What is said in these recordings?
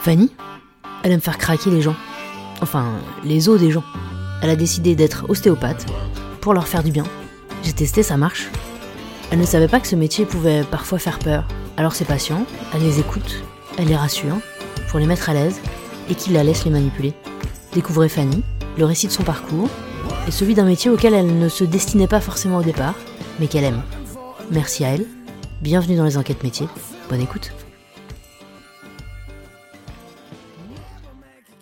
Fanny, elle aime faire craquer les gens. Enfin, les os des gens. Elle a décidé d'être ostéopathe pour leur faire du bien. J'ai testé, ça marche. Elle ne savait pas que ce métier pouvait parfois faire peur. Alors ses patients, elle les écoute, elle les rassure, pour les mettre à l'aise, et qu'il la laisse les manipuler. Découvrez Fanny, le récit de son parcours, et celui d'un métier auquel elle ne se destinait pas forcément au départ, mais qu'elle aime. Merci à elle, bienvenue dans les enquêtes métiers, bonne écoute.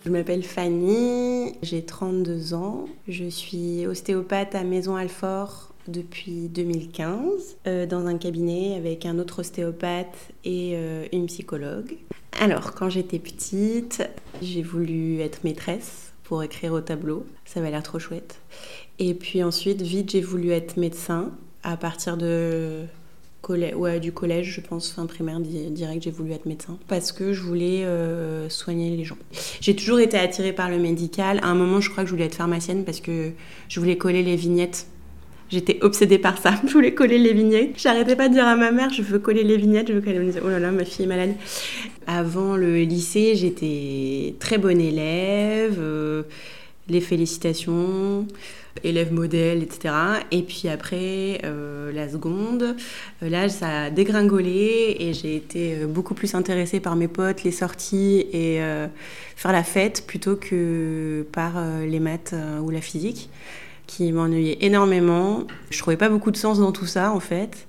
Je m'appelle Fanny, j'ai 32 ans, je suis ostéopathe à Maison Alfort depuis 2015 euh, dans un cabinet avec un autre ostéopathe et euh, une psychologue. Alors, quand j'étais petite, j'ai voulu être maîtresse pour écrire au tableau. Ça avait l'air trop chouette. Et puis ensuite, vite, j'ai voulu être médecin à partir de du collège, je pense, fin primaire, direct, j'ai voulu être médecin parce que je voulais euh, soigner les gens. J'ai toujours été attirée par le médical. À un moment, je crois que je voulais être pharmacienne parce que je voulais coller les vignettes. J'étais obsédée par ça. Je voulais coller les vignettes. J'arrêtais pas de dire à ma mère, je veux coller les vignettes, je veux coller. les oh là là, ma fille est malade. Avant le lycée, j'étais très bonne élève. Euh, les félicitations élève modèle, etc. Et puis après, euh, la seconde, euh, là, ça a dégringolé et j'ai été euh, beaucoup plus intéressée par mes potes, les sorties et faire la fête plutôt que par les maths ou la physique, qui m'ennuyaient énormément. Je trouvais pas beaucoup de sens dans tout ça, en fait.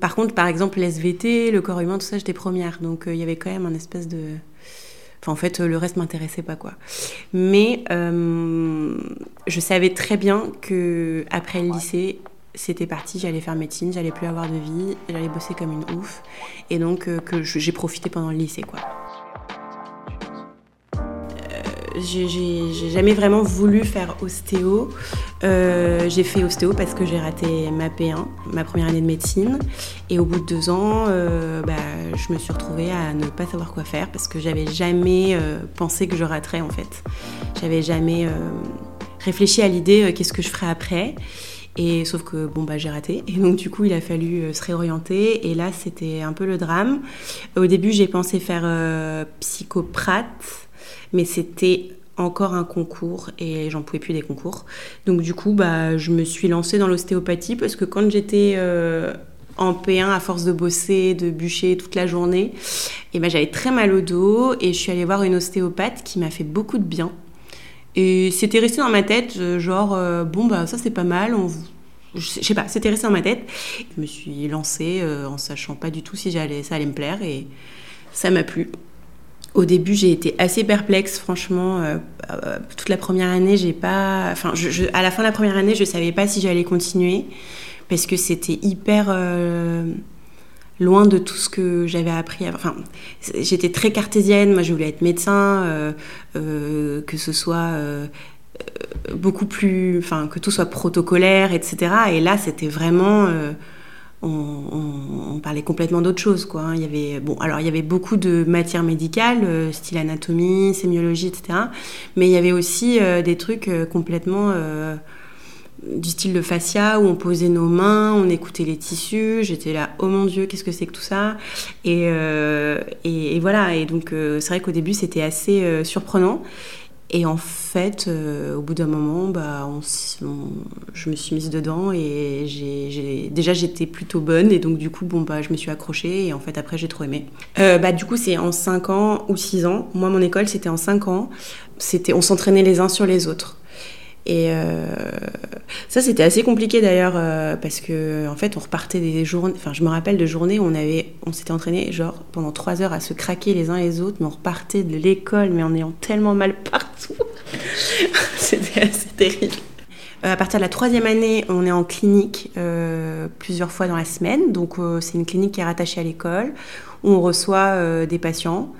Par contre, par exemple, l'SVT, le corps humain, tout ça, j'étais première. Donc, il y avait quand même un espèce de en fait, le reste m'intéressait pas, quoi. Mais euh, je savais très bien que après le lycée, c'était parti, j'allais faire médecine, j'allais plus avoir de vie, j'allais bosser comme une ouf. Et donc, euh, que j'ai profité pendant le lycée, quoi j'ai jamais vraiment voulu faire ostéo. Euh, j'ai fait ostéo parce que j'ai raté ma P1, ma première année de médecine. Et au bout de deux ans, euh, bah, je me suis retrouvée à ne pas savoir quoi faire parce que j'avais jamais euh, pensé que je raterais en fait. J'avais jamais réfléchi à l'idée qu'est-ce que je ferais après. Et sauf que bon bah j'ai raté et donc du coup il a fallu se réorienter et là c'était un peu le drame. Au début j'ai pensé faire psychoprate mais c'était encore un concours et j'en pouvais plus des concours. Donc du coup, bah, je me suis lancée dans l'ostéopathie parce que quand j'étais euh, en P1 à force de bosser, de bûcher toute la journée, et eh ben, j'avais très mal au dos et je suis allée voir une ostéopathe qui m'a fait beaucoup de bien. Et c'était resté dans ma tête, euh, genre, euh, bon, bah ça c'est pas mal, on, je sais pas, c'était resté dans ma tête. Je me suis lancée en sachant pas du tout si j'allais, ça allait me plaire et ça m'a plu. Au début, j'ai été assez perplexe, franchement. Euh, euh, toute la première année, j'ai pas. Enfin, à la fin de la première année, je savais pas si j'allais continuer parce que c'était hyper euh, loin de tout ce que j'avais appris. Enfin, j'étais très cartésienne. Moi, je voulais être médecin, que ce soit beaucoup plus. Enfin, que tout soit protocolaire, etc. Et là, c'était vraiment on, parlait complètement d'autre chose. Quoi. Hein. Il, y avait, bon, alors, il y avait beaucoup de matières médicales, euh, style anatomie, sémiologie, etc. Mais il y avait aussi euh, des trucs euh, complètement du style de fascia, où on posait nos mains, on écoutait les tissus. J'étais là, oh mon Dieu, qu'est-ce que c'est que tout ça? Et, et, voilà, et donc c'est vrai qu'au début, c'était assez surprenant. Et en fait, euh, au bout d'un moment, bah, je me suis mise dedans et déjà j'étais plutôt bonne et donc du coup, bon, bah, je me suis accrochée et en fait après j'ai trop aimé. Euh, bah, du coup, c'est en 5 ans ou 6 ans. Moi, mon école, c'était en 5 ans. C'était, on s'entraînait les uns sur les autres. Et euh, ça, c'était assez compliqué d'ailleurs, euh, parce que en fait, on repartait des journées. Enfin, je me rappelle de journées où on avait, on s'était entraîné genre pendant trois heures à se craquer les uns les autres, mais on repartait de l'école, mais en ayant tellement mal partout. c'était assez terrible. Euh, à partir de la troisième année, on est en clinique plusieurs fois dans la semaine. Donc, c'est une clinique qui est rattachée à l'école, où on reçoit des patients.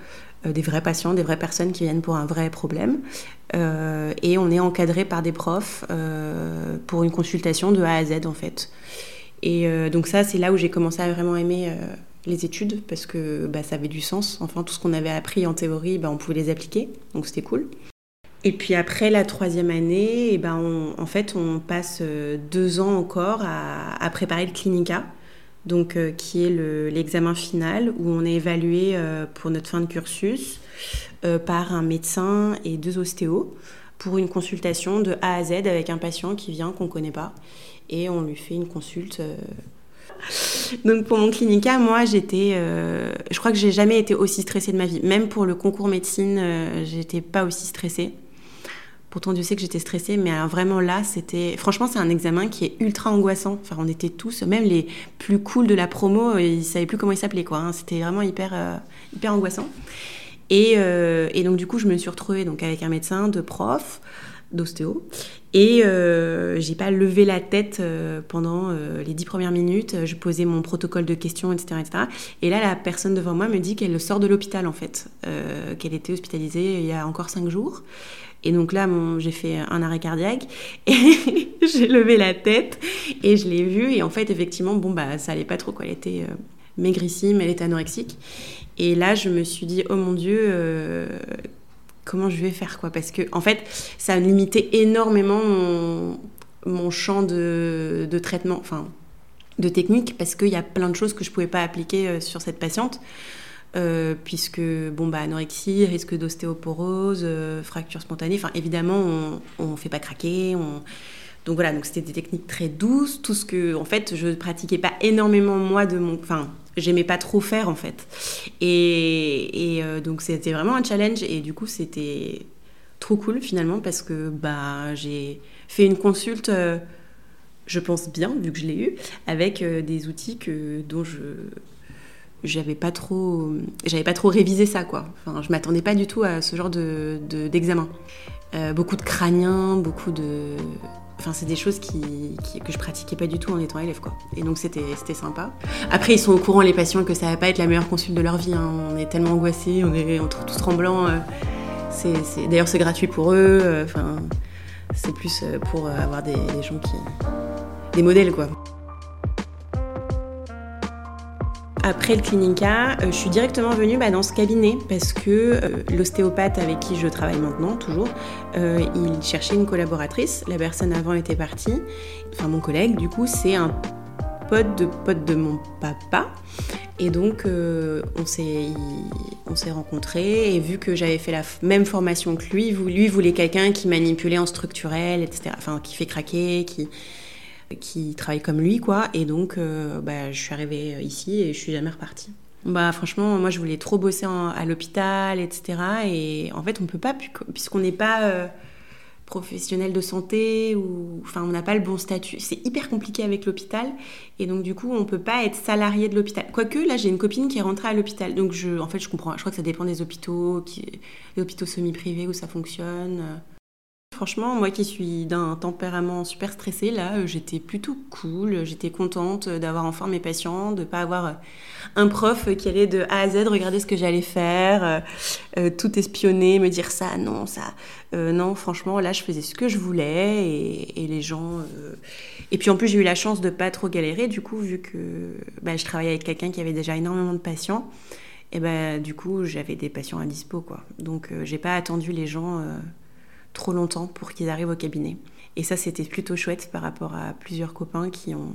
Euh, des vrais patients, des vraies personnes qui viennent pour un vrai problème. Euh, et on est encadré par des profs euh, pour une consultation de A à Z en fait. Et donc ça, c'est là où j'ai commencé à vraiment aimer les études parce que bah, ça avait du sens. Enfin, tout ce qu'on avait appris en théorie, bah, on pouvait les appliquer, donc c'était cool. Et puis après la troisième année, eh ben en fait, on passe deux ans encore à, à préparer le clinica. Donc qui est l'examen final où on est évalué pour notre fin de cursus par un médecin et deux ostéos pour une consultation de A à Z avec un patient qui vient qu'on ne connaît pas et on lui fait une consulte donc pour mon clinica, moi j'étais, euh, je crois que j'ai jamais été aussi stressée de ma vie. Même pour le concours médecine, euh, j'étais pas aussi stressée. Pourtant Dieu sait que j'étais stressée, mais vraiment là, c'était, franchement, c'est un examen qui est ultra angoissant. Enfin, on était tous, même les plus cool de la promo, euh, ils savaient plus comment ils s'appelaient quoi. Hein. C'était vraiment hyper, hyper angoissant. Et, et, donc du coup, je me suis retrouvée donc avec un médecin, deux profs d'ostéo. Et euh, j'ai pas levé la tête euh, pendant euh, les dix premières minutes. Je posais mon protocole de questions, etc., etc. Et là, la personne devant moi me dit qu'elle sort de l'hôpital, en fait, euh, qu'elle était hospitalisée il y a encore cinq jours. Et donc là, j'ai fait un arrêt cardiaque et j'ai levé la tête et je l'ai vue. Et en fait, effectivement, bon, bah, ça allait pas trop, quoi. Elle était maigrissime, elle était anorexique. Et là, je me suis dit, oh mon Dieu, comment je vais faire quoi? Parce que en fait, ça a limité énormément mon, champ de, traitement, enfin de technique, parce qu'il y a plein de choses que je pouvais pas appliquer euh, sur cette patiente. Euh, puisque bon bah anorexie, risque d'ostéoporose, euh, fracture spontanée, enfin évidemment on, ne fait pas craquer, on... donc voilà donc c'était des techniques très douces, tout ce que en fait je pratiquais pas énormément moi de mon, enfin j'aimais pas trop faire en fait. Et, euh, donc c'était vraiment un challenge. Et du coup c'était trop cool finalement parce que bah, j'ai fait une consulte, je pense bien, vu que je l'ai eu, avec des outils que, dont je j'avais pas trop j'avais pas trop révisé ça quoi enfin je m'attendais pas du tout à ce genre de d'examen beaucoup de crâniens beaucoup de Enfin, c'est des choses qui, que je pratiquais pas du tout en étant élève, quoi. Et donc, c'était sympa. Après, ils sont au courant, les patients, que ça va pas être la meilleure consulte de leur vie. Hein. On est tellement angoissés, on est tous tremblants. Euh. D'ailleurs, c'est gratuit pour eux. Euh, enfin, c'est plus euh, pour avoir des, des gens qui. des modèles, quoi. Après le clinica, euh, je suis directement venue bah, dans ce cabinet parce que euh, l'ostéopathe avec qui je travaille maintenant, toujours, euh, il cherchait une collaboratrice. La personne avant était partie. Enfin, mon collègue, du coup, c'est un pote de pote de mon papa. Et donc, on s'est rencontrés et vu que j'avais fait la même formation que lui, lui voulait quelqu'un qui manipulait en structurel, etc. Enfin, qui fait craquer, qui qui travaille comme lui, quoi. Et donc, euh, bah, je suis arrivée ici et je suis jamais repartie. Bah, franchement, moi, je voulais trop bosser à l'hôpital, etc. Et en fait, on peut pas, puisqu'on n'est pas euh, professionnel de santé ou, enfin, on n'a pas le bon statut. C'est hyper compliqué avec l'hôpital. Et donc, du coup, on peut pas être salarié de l'hôpital. Quoique, là, j'ai une copine qui est rentrée à l'hôpital. Donc, je, en fait, je comprends. Je crois que ça dépend des hôpitaux, qui, les hôpitaux semi-privés où ça fonctionne. Franchement, moi qui suis d'un tempérament super stressé, là, euh, j'étais plutôt cool. J'étais contente d'avoir enfin mes patients, de pas avoir euh, un prof qui allait de A à Z regarder ce que j'allais faire, euh, tout espionner, me dire ça, non, ça. non, franchement, là, je faisais ce que je voulais et, les gens. Et puis en plus, j'ai eu la chance de pas trop galérer, du coup, vu que bah, je travaillais avec quelqu'un qui avait déjà énormément de patients. Et ben, du coup, j'avais des patients à quoi. Donc, j'ai pas attendu les gens trop longtemps pour qu'ils arrivent au cabinet. Et ça, c'était plutôt chouette par rapport à plusieurs copains qui ont,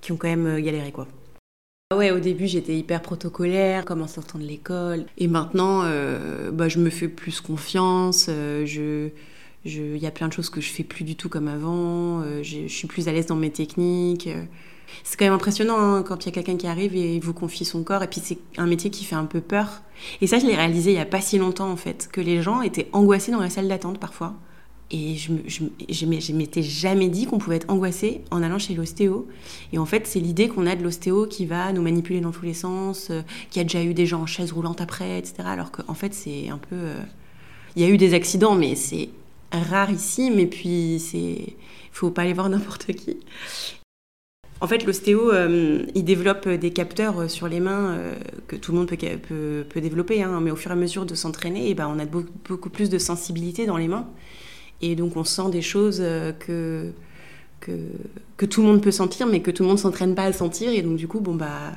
qui ont quand même euh, galéré, quoi. Ah ouais, au début, j'étais hyper protocolaire, comme en sortant de l'école. Et maintenant, euh, bah, je me fais plus confiance. Euh, je, il y a plein de choses que je fais plus du tout comme avant. je, suis plus à l'aise dans mes techniques. C'est quand même impressionnant hein, quand il y a quelqu'un qui arrive et vous confie son corps. Et puis c'est un métier qui fait un peu peur. Et ça, je l'ai réalisé il n'y a pas si longtemps en fait, que les gens étaient angoissés dans la salle d'attente parfois. Et je, je, je, m'étais jamais dit qu'on pouvait être angoissé en allant chez l'ostéo. Et en fait, c'est l'idée qu'on a de l'ostéo qui va nous manipuler dans tous les sens, euh, qui a déjà eu des gens en chaise roulante après, etc. Alors qu'en fait, c'est un peu. Euh, il y a eu des accidents, mais c'est rare ici. Mais puis, c'est. Il faut pas aller voir n'importe qui. En fait, l'ostéo, euh, il développe des capteurs euh, sur les mains euh, que tout le monde peut, peut, développer, hein, mais au fur et à mesure de s'entraîner, eh ben, on a beaucoup, plus de sensibilité dans les mains. Et donc, on sent des choses que, que, que tout le monde peut sentir, mais que tout le monde ne s'entraîne pas à sentir. Et donc, du coup, bon, bah,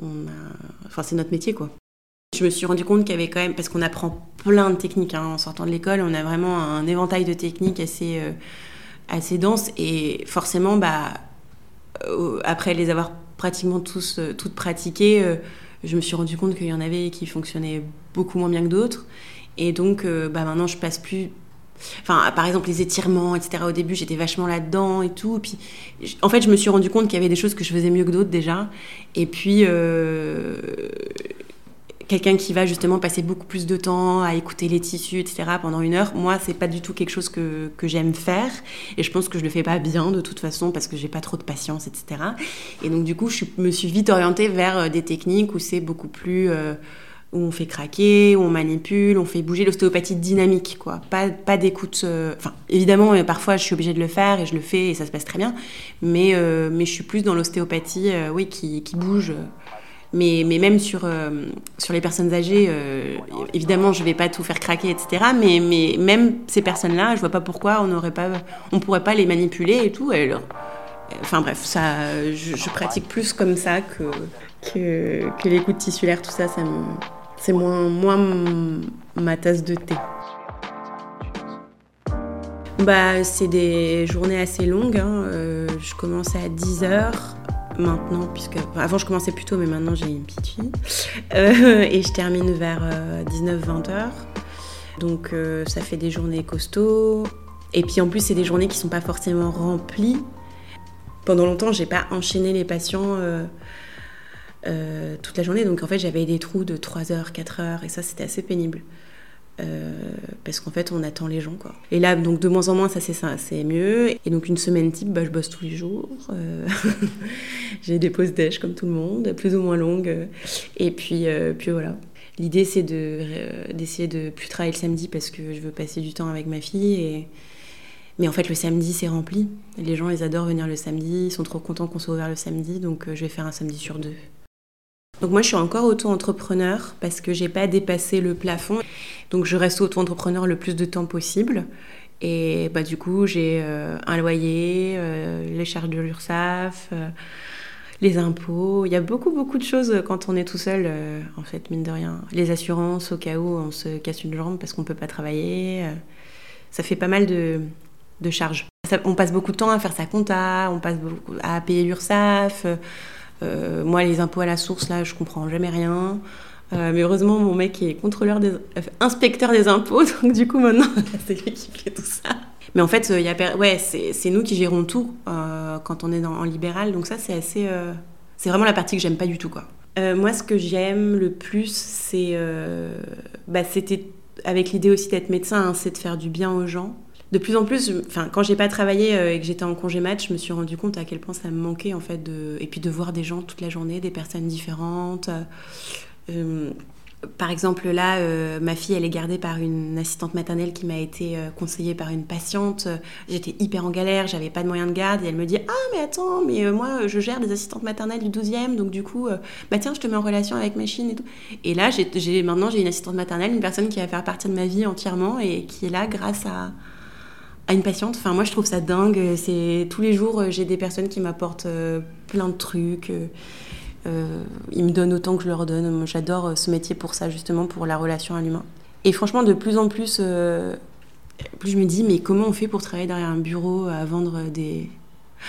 on a... enfin, c'est notre métier, quoi. Je me suis rendu compte qu'il y avait quand même, parce qu'on apprend plein de techniques hein, en sortant de l'école, on a vraiment un éventail de techniques assez, assez dense, et forcément, bah, après les avoir pratiquement tous, toutes pratiquées, je me suis rendu compte qu'il y en avait qui fonctionnaient beaucoup moins bien que d'autres. Et donc, bah, maintenant, je passe plus Enfin, par exemple, les étirements, etc. Au début, j'étais vachement là-dedans et tout. Puis, en fait, je me suis rendu compte qu'il y avait des choses que je faisais mieux que d'autres déjà. Et puis, euh, quelqu'un qui va justement passer beaucoup plus de temps à écouter les tissus, etc. pendant une heure, moi, c'est pas du tout quelque chose que, que j'aime faire. Et je pense que je le fais pas bien de toute façon parce que j'ai pas trop de patience, etc. Et donc, du coup, je me suis vite orientée vers euh, des techniques où c'est beaucoup plus. Euh, où on fait craquer, où on manipule, on fait bouger l'ostéopathie dynamique, quoi. Pas, pas d'écoute. Euh, enfin, évidemment, parfois, je suis obligée de le faire et je le fais et ça se passe très bien. Mais, mais je suis plus dans l'ostéopathie, oui, qui, qui bouge. Mais, même sur, sur les personnes âgées, évidemment, je vais pas tout faire craquer, etc. Mais, même ces personnes-là, je vois pas pourquoi on n'aurait pas, on pourrait pas les manipuler et tout. enfin bref, ça, je, pratique plus comme ça que, que, que l'écoute tissulaire, tout ça, c'est moins, moins ma tasse de thé. Bah, c'est des journées assez longues. Hein. Euh, je commence à 10h maintenant, puisque avant je commençais plus tôt, mais maintenant j'ai une petite fille. Euh, et je termine vers 19-20h. Euh, Donc ça fait des journées costauds. Et puis en plus, c'est des journées qui sont pas forcément remplies. Pendant longtemps, j'ai pas enchaîné les patients euh, toute la journée. Donc en fait, j'avais des trous de 3 heures, 4 heures, et ça, c'était assez pénible. Euh, parce qu'en fait, on attend les gens. Quoi. Et là, donc de moins en moins, ça c'est mieux. Et donc une semaine type, bah, je bosse tous les jours. Euh, j'ai des pauses déj comme tout le monde, plus ou moins longues. Et puis, puis voilà. L'idée, c'est d'essayer de, de plus travailler le samedi parce que je veux passer du temps avec ma fille. Et... Mais en fait, le samedi, c'est rempli. Les gens, ils adorent venir le samedi. Ils sont trop contents qu'on soit ouvert le samedi. Donc, je vais faire un samedi sur deux. Donc moi, je suis encore auto-entrepreneur parce que j'ai pas dépassé le plafond. Donc je reste auto-entrepreneur le plus de temps possible. Et bah, du coup, j'ai euh, un loyer, euh, les charges de l'URSSAF, euh, les impôts. Il y a beaucoup, beaucoup de choses quand on est tout seul, en fait, mine de rien. Les assurances, au cas où on se casse une jambe parce qu'on peut pas travailler. ça fait pas mal de, de charges. on passe beaucoup de temps à faire sa compta, on passe à payer l'URSSAF euh, moi, les impôts à la source, là, je comprends jamais rien. Euh, mais heureusement, mon mec est contrôleur des, euh, inspecteur des impôts, donc du coup, maintenant, c'est lui qui fait tout ça. Mais en fait, y a, ouais, c'est nous qui gérons tout quand on est en libéral, donc ça, c'est assez. c'est vraiment la partie que j'aime pas du tout, quoi. moi, ce que j'aime le plus, c'est. Bah, c'était avec l'idée aussi d'être médecin, hein, c'est de faire du bien aux gens de plus en plus, enfin, quand j'ai pas travaillé euh, et que j'étais en congé match, je me suis rendu compte à quel point ça me manquait en fait de, et puis de voir des gens toute la journée, des personnes différentes. Euh, euh, par exemple, là, ma fille, elle est gardée par une assistante maternelle qui m'a été conseillée par une patiente. J'étais hyper en galère, j'avais pas de moyens de garde. Et elle me dit Ah, mais attends, mais moi, je gère des assistantes maternelles du 12e, donc du coup, bah tiens, je te mets en relation avec machine et tout. Et là, j'ai, maintenant, j'ai une assistante maternelle, une personne qui va faire partie de ma vie entièrement et qui est là grâce à, à une patiente. Enfin, moi, je trouve ça dingue. C'est tous les jours, j'ai des personnes qui m'apportent euh, plein de trucs. Euh, ils me donnent autant que je leur donne. J'adore euh, ce métier pour ça, justement, pour la relation à l'humain. Et franchement, de plus en plus, plus je me dis, mais comment on fait pour travailler derrière un bureau à vendre des...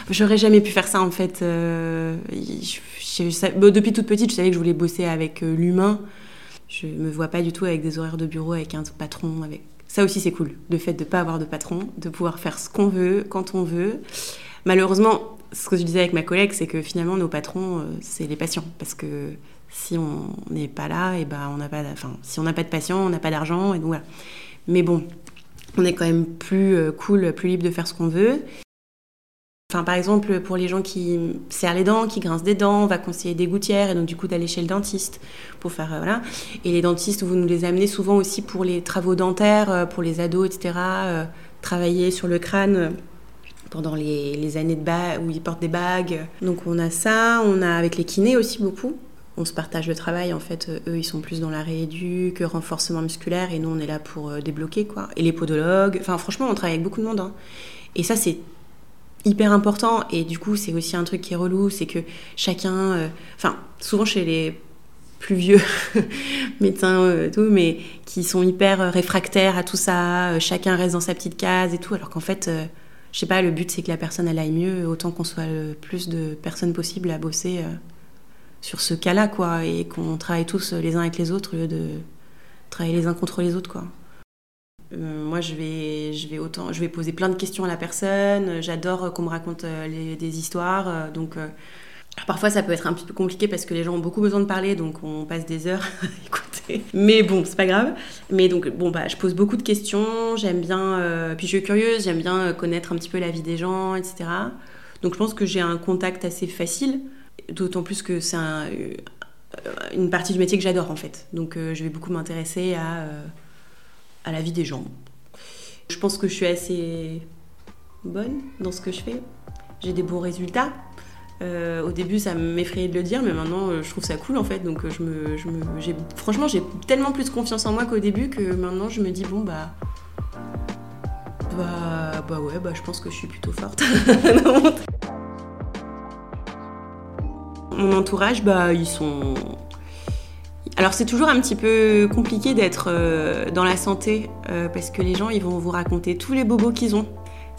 J'aurais jamais pu faire ça, en fait. depuis toute petite, je savais que je voulais bosser avec l'humain. Je me vois pas du tout avec des horaires de bureau, avec un patron, avec ça aussi, c'est cool. Le fait de ne pas avoir de patron, de pouvoir faire ce qu'on veut, quand on veut. Malheureusement, ce que je disais avec ma collègue, c'est que finalement, nos patrons, euh, c'est les patients. Parce que si on n'est pas là, et ben, on n'a pas, enfin, si on n'a pas de patients, on n'a pas d'argent. Et donc voilà. Mais bon, on est quand même plus euh, cool, plus libre de faire ce qu'on veut. Enfin, par exemple, pour les gens qui serrent les dents, qui grincent des dents, on va conseiller des gouttières et donc du coup d'aller chez le dentiste pour faire euh, voilà. Et les dentistes, vous nous les amenez souvent aussi pour les travaux dentaires, euh, pour les ados, etc. Euh, travailler sur le crâne pendant les, années de où ils portent des bagues. Donc on a ça, on a avec les kinés aussi beaucoup. On se partage le travail en fait. Eux ils sont plus dans la rééduque, renforcement musculaire et nous on est là pour débloquer quoi. Et les podologues. Enfin franchement on travaille avec beaucoup de monde. Hein. Et ça c'est hyper important et du coup c'est aussi un truc qui est relou c'est que chacun euh, enfin souvent chez les plus vieux médecins euh, tout mais qui sont hyper euh, réfractaires à tout ça chacun reste dans sa petite case et tout alors qu'en fait je sais pas, le but c'est que la personne elle aille mieux, autant qu'on soit le plus de personnes possibles à bosser euh, sur ce cas-là, quoi, et qu'on travaille tous les uns avec les autres au lieu de travailler les uns contre les autres, quoi. Euh, moi, je vais, je vais autant, je vais poser plein de questions à la personne. J'adore qu'on me raconte euh, des histoires, donc. Parfois, ça peut être un petit peu compliqué parce que les gens ont beaucoup besoin de parler, donc on passe des heures à écouter. Mais bon, c'est pas grave. Mais donc, bon, bah, je pose beaucoup de questions. J'aime bien, euh, puis je suis curieuse, j'aime bien euh, connaître un petit peu la vie des gens, etc. Donc, je pense que j'ai un contact assez facile, d'autant plus que c'est un, euh, une partie du métier que j'adore en fait. Donc, je vais beaucoup m'intéresser à, à la vie des gens. Je pense que je suis assez bonne dans ce que je fais. J'ai des bons résultats. Euh, au début, ça m'effrayait de le dire, mais maintenant, euh, je trouve ça cool en fait. Donc, euh, je me, je me, franchement, j'ai tellement plus confiance en moi qu'au début que maintenant, je me dis bon bah, bah, bah ouais, bah je pense que je suis plutôt forte. Mon entourage, bah ils sont. Alors c'est toujours un petit peu compliqué d'être dans la santé parce que les gens ils vont vous raconter tous les bobos qu'ils ont.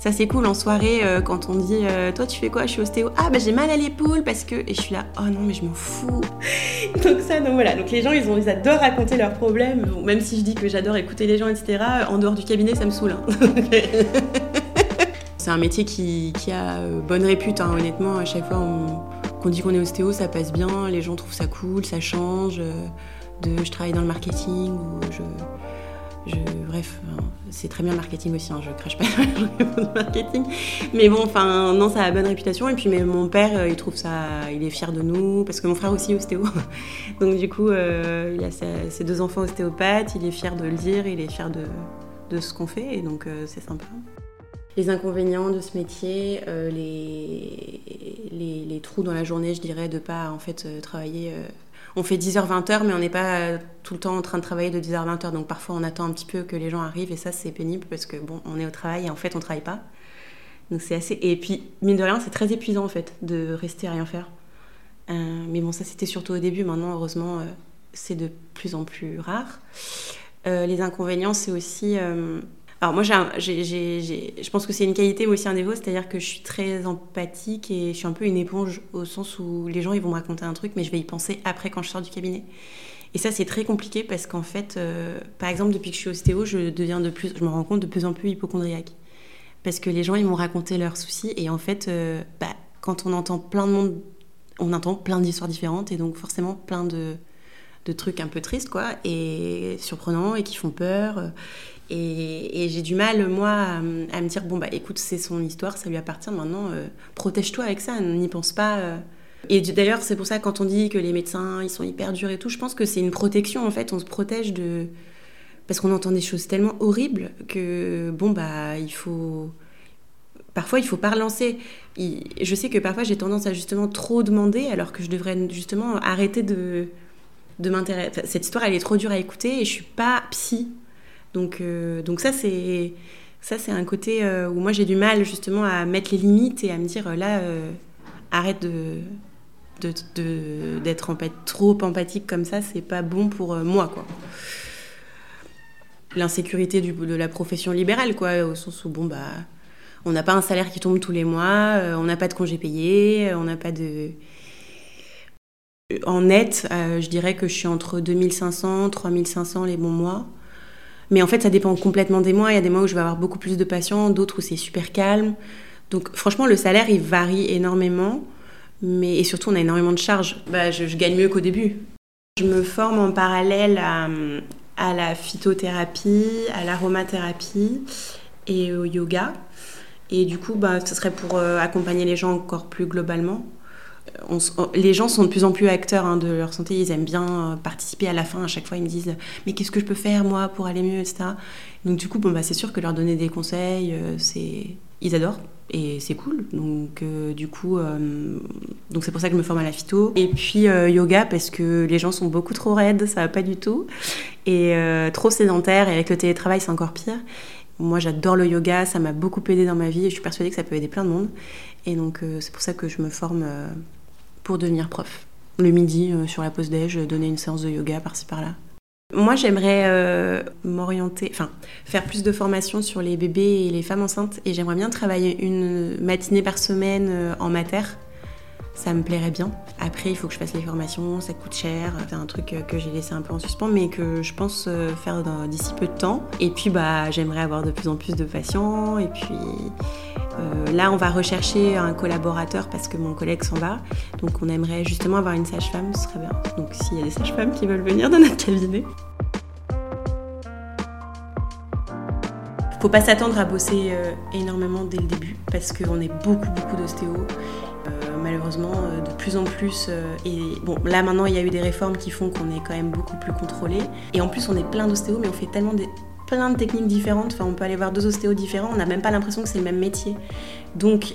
Ça c'est cool en soirée euh, quand on dit euh, toi tu fais quoi? Je suis ostéo. Ah bah j'ai mal à l'épaule parce que et je suis là oh non mais je m'en fous. donc ça donc voilà donc les gens ils adorent raconter leurs problèmes même si je dis que j'adore écouter les gens etc. En dehors du cabinet ça me saoule. Hein. c'est un métier qui, a euh, bonne répute hein, honnêtement à chaque fois qu'on dit qu'on est ostéo ça passe bien les gens trouvent ça cool ça change de je travaille dans le marketing bref, c'est très bien le marketing aussi, hein, je crache pas le marketing. Mais bon, enfin, non, ça a bonne réputation. Et puis, mais mon père, euh, il trouve ça, il est fier de nous, parce que mon frère aussi est ostéo. Donc, du coup, euh, il a ses deux enfants ostéopathes, il est fier de le dire, il est fier de, ce qu'on fait, et donc euh, c'est sympa. Les inconvénients de ce métier, les, les, les, trous dans la journée, je dirais, de pas en fait travailler on fait 10h, 20h, mais on n'est pas tout le temps en train de travailler de 10h, 20h. Donc parfois, on attend un petit peu que les gens arrivent et ça, c'est pénible parce que bon, on est au travail et en fait, on travaille pas. Donc c'est assez. Et puis, mine de rien, c'est très épuisant en fait de rester à rien faire. Euh, mais bon, ça, c'était surtout au début. Maintenant, heureusement, euh, c'est de plus en plus rare. Euh, les inconvénients, c'est aussi alors moi, je pense que c'est une qualité mais aussi un défaut, c'est-à-dire que je suis très empathique et je suis un peu une éponge au sens où les gens ils vont me raconter un truc, mais je vais y penser après quand je sors du cabinet. Et ça, c'est très compliqué parce qu'en fait, euh, par exemple, depuis que je suis ostéo, je deviens de plus, je me rends compte de plus en plus hypochondriaque. Parce que les gens, ils m'ont raconté leurs soucis et en fait, euh, bah, quand on entend plein de monde, on entend plein d'histoires différentes et donc forcément plein de, de trucs un peu tristes, quoi, et surprenants et qui font peur. Et, j'ai du mal, moi, à, me dire bon, bah écoute, c'est son histoire, ça lui appartient maintenant, euh, protège-toi avec ça, n'y pense pas. Euh. Et d'ailleurs, c'est pour ça, quand on dit que les médecins, ils sont hyper durs et tout, je pense que c'est une protection, en fait, on se protège de. Parce qu'on entend des choses tellement horribles que, bon, bah, il faut. Parfois, il faut pas relancer. Je sais que parfois, j'ai tendance à justement trop demander, alors que je devrais justement arrêter de, de m'intéresser. Cette histoire, elle est trop dure à écouter et je suis pas psy donc, euh, donc ça, c'est ça c'est un côté euh, où moi j'ai du mal justement à mettre les limites et à me dire euh, là, arrête de d'être trop empathique comme ça, c'est pas bon pour moi, quoi. L'insécurité de la profession libérale, quoi, au sens où, bon, bah, on n'a pas un salaire qui tombe tous les mois, on n'a pas de congés payés, on n'a pas de... En net, je dirais que je suis entre 2500, 3500 les bons mois. Mais en fait, ça dépend complètement des mois. Il y a des mois où je vais avoir beaucoup plus de patients, d'autres où c'est super calme. Donc franchement, le salaire, il varie énormément. Mais, et surtout, on a énormément de charges. Bah, je, gagne mieux qu'au début. Je me forme en parallèle à, à la phytothérapie, à l'aromathérapie et au yoga. Et du coup, bah, ce serait pour euh, accompagner les gens encore plus globalement les gens sont de plus en plus acteurs hein, de leur santé, ils aiment bien euh, participer à la fin. À chaque fois, ils me disent Mais qu'est-ce que je peux faire moi pour aller mieux, etc. Donc, du coup, bah, c'est sûr que leur donner des conseils, euh, c'est ils adorent et c'est cool. Donc, euh, du coup, c'est pour ça que je me forme à la phyto. Et puis, yoga, parce que les gens sont beaucoup trop raides, ça va pas du tout. Et trop sédentaires, et avec le télétravail, c'est encore pire. Moi, j'adore le yoga, ça m'a beaucoup aidé dans ma vie et je suis persuadée que ça peut aider plein de monde. Et donc, c'est pour ça que je me forme pour devenir prof. Le midi, euh, sur la pause déj, donner une séance de yoga par-ci par-là. Moi, j'aimerais euh, m'orienter, enfin, faire plus de formations sur les bébés et les femmes enceintes. Et j'aimerais bien travailler une matinée par semaine euh, en mater. Ça me plairait bien. Après, il faut que je fasse les formations, ça coûte cher. C'est un truc que j'ai laissé un peu en suspens, mais que je pense euh, faire d'ici peu de temps. Et puis, bah, j'aimerais avoir de plus en plus de patients. Et puis, là, on va rechercher un collaborateur parce que mon collègue s'en va. Donc, on aimerait justement avoir une sage-femme, ce serait bien. Donc, s'il y a des sages-femmes qui veulent venir dans notre cabinet. Faut pas s'attendre à bosser euh, énormément dès le début parce qu'on est beaucoup beaucoup d'ostéo. Euh, malheureusement, euh, de plus en plus. et bon, là maintenant, il y a eu des réformes qui font qu'on est quand même beaucoup plus contrôlé. Et en plus, on est plein d'ostéos, mais on fait tellement des, plein de techniques différentes. Enfin, on peut aller voir deux ostéos différents, on n'a même pas l'impression que c'est le même métier. Donc,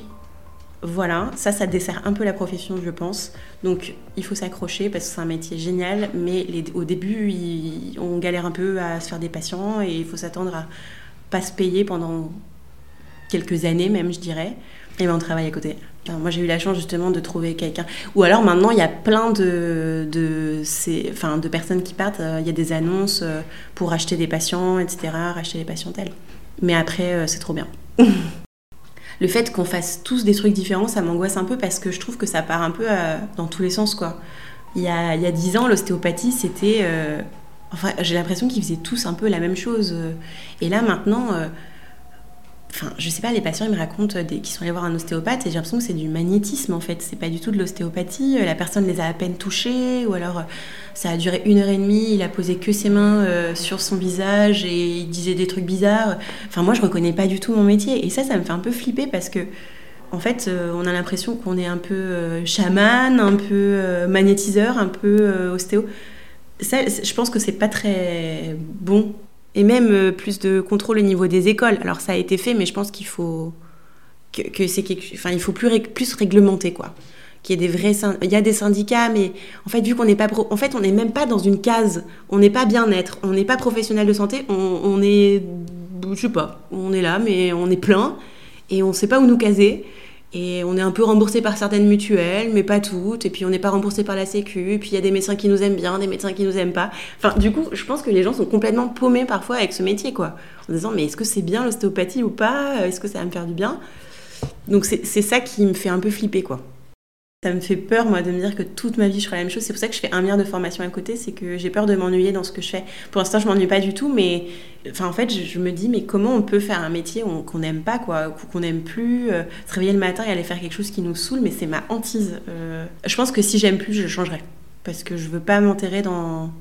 voilà, ça, ça dessert un peu la profession, je pense. Donc, il faut s'accrocher parce que c'est un métier génial, mais au début, on galère un peu à se faire des patients et il faut s'attendre à pas se payer pendant quelques années même, je dirais. Et ben on travaille à côté. Moi j'ai eu la chance justement de trouver quelqu'un. Ou alors maintenant il y a plein de, de, enfin, de personnes qui partent. Euh, il y a des annonces euh, pour acheter des patients, etc. Racheter des patientèles. Mais après euh, c'est trop bien. Le fait qu'on fasse tous des trucs différents, ça m'angoisse un peu parce que je trouve que ça part un peu dans tous les sens quoi. Il y a, il y a 10 ans, l'ostéopathie c'était Enfin, j'ai l'impression qu'ils faisaient tous un peu la même chose. Et là, maintenant, enfin, je sais pas, les patients, ils me racontent qu'ils sont allés voir un ostéopathe et j'ai l'impression que c'est du magnétisme en fait. C'est pas du tout de l'ostéopathie. La personne les a à peine touchés ou alors ça a duré une heure et demie. Il a posé que ses mains euh, sur son visage et il disait des trucs bizarres. Enfin, moi, je reconnais pas du tout mon métier et ça, ça me fait un peu flipper parce que. En fait, euh, on a l'impression qu'on est un peu chaman, un peu magnétiseur, un peu ostéo je pense que c'est pas très bon. Et même euh, plus de contrôle au niveau des écoles. Alors ça a été fait, mais je pense qu'il faut que, c'est enfin il faut plus plus réglementer quoi. Qu'il y ait des vrais, il y a des syndicats, mais en fait vu qu'on n'est pas, en fait on n'est même pas dans une case. On n'est pas bien-être, on n'est pas professionnel de santé, on, on est, je sais pas, on est là, mais on est plein et on sait pas où nous caser. Et on est un peu remboursé par certaines mutuelles, mais pas toutes. Et puis on n'est pas remboursé par la Sécu. Et puis il y a des médecins qui nous aiment bien, des médecins qui nous aiment pas. Enfin, du coup, je pense que les gens sont complètement paumés parfois avec ce métier, quoi. En disant, mais est-ce que c'est bien l'ostéopathie ou pas? Est-ce que ça va me faire du bien? Donc c'est ça qui me fait un peu flipper, quoi. Ça me fait peur, moi, de me dire que toute ma vie, je ferai la même chose. C'est pour ça que je fais un milliard de formations à côté. C'est que j'ai peur de m'ennuyer dans ce que je fais. Pour l'instant, je m'ennuie pas du tout, mais enfin, en fait, je, me dis, mais comment on peut faire un métier qu'on n'aime pas, quoi, qu'on n'aime plus euh, Se réveiller le matin et aller faire quelque chose qui nous saoule, mais c'est ma hantise. Euh. je pense que si j'aime plus, je changerai. Parce que je veux pas m'enterrer dans,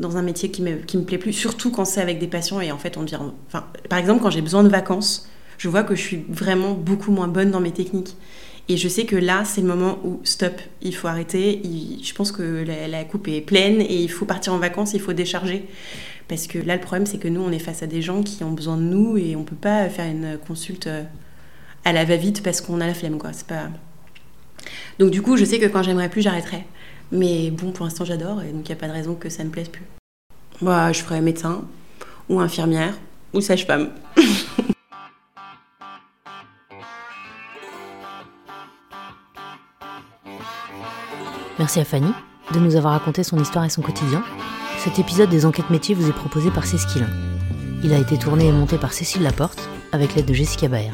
dans un métier qui me, qui me plaît plus, surtout quand c'est avec des patients et en fait, on dit. Enfin, par exemple, quand j'ai besoin de vacances, je vois que je suis vraiment beaucoup moins bonne dans mes techniques. Et je sais que là, c'est le moment où stop, il faut arrêter. je pense que la, coupe est pleine et il faut partir en vacances, il faut décharger. Parce que là, le problème, c'est que nous, on est face à des gens qui ont besoin de nous et on peut pas faire une consulte à la va-vite parce qu'on a la flemme, quoi. Pas. Donc, du coup, je sais que quand j'aimerais plus, j'arrêterai. Mais bon, pour l'instant, j'adore et donc il n'y a pas de raison que ça ne me plaise plus. Moi, je ferais médecin ou infirmière ou sage-femme. Merci à Fanny de nous avoir raconté son histoire et son quotidien. Cet épisode des enquêtes métiers vous est proposé par Cécile. Il a été tourné et monté par Cécile Laporte avec l'aide de Jessica Baer.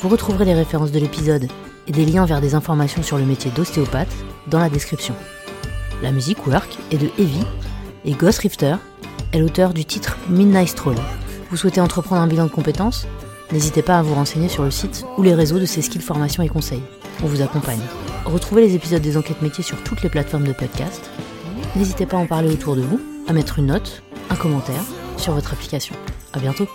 Vous retrouverez les références de l'épisode et des liens vers des informations sur le métier d'ostéopathe dans la description. La musique Work est de Evie et Ghost Rifter est l'auteur du titre Midnight Stroll. Vous souhaitez entreprendre un bilan de compétences? N'hésitez pas à vous renseigner sur le site ou les réseaux de ces skills formation et conseils. On vous accompagne. Retrouvez les épisodes des enquêtes métiers sur toutes les plateformes de podcast. N'hésitez pas à en parler autour de vous, à mettre une note, un commentaire sur votre application. À bientôt.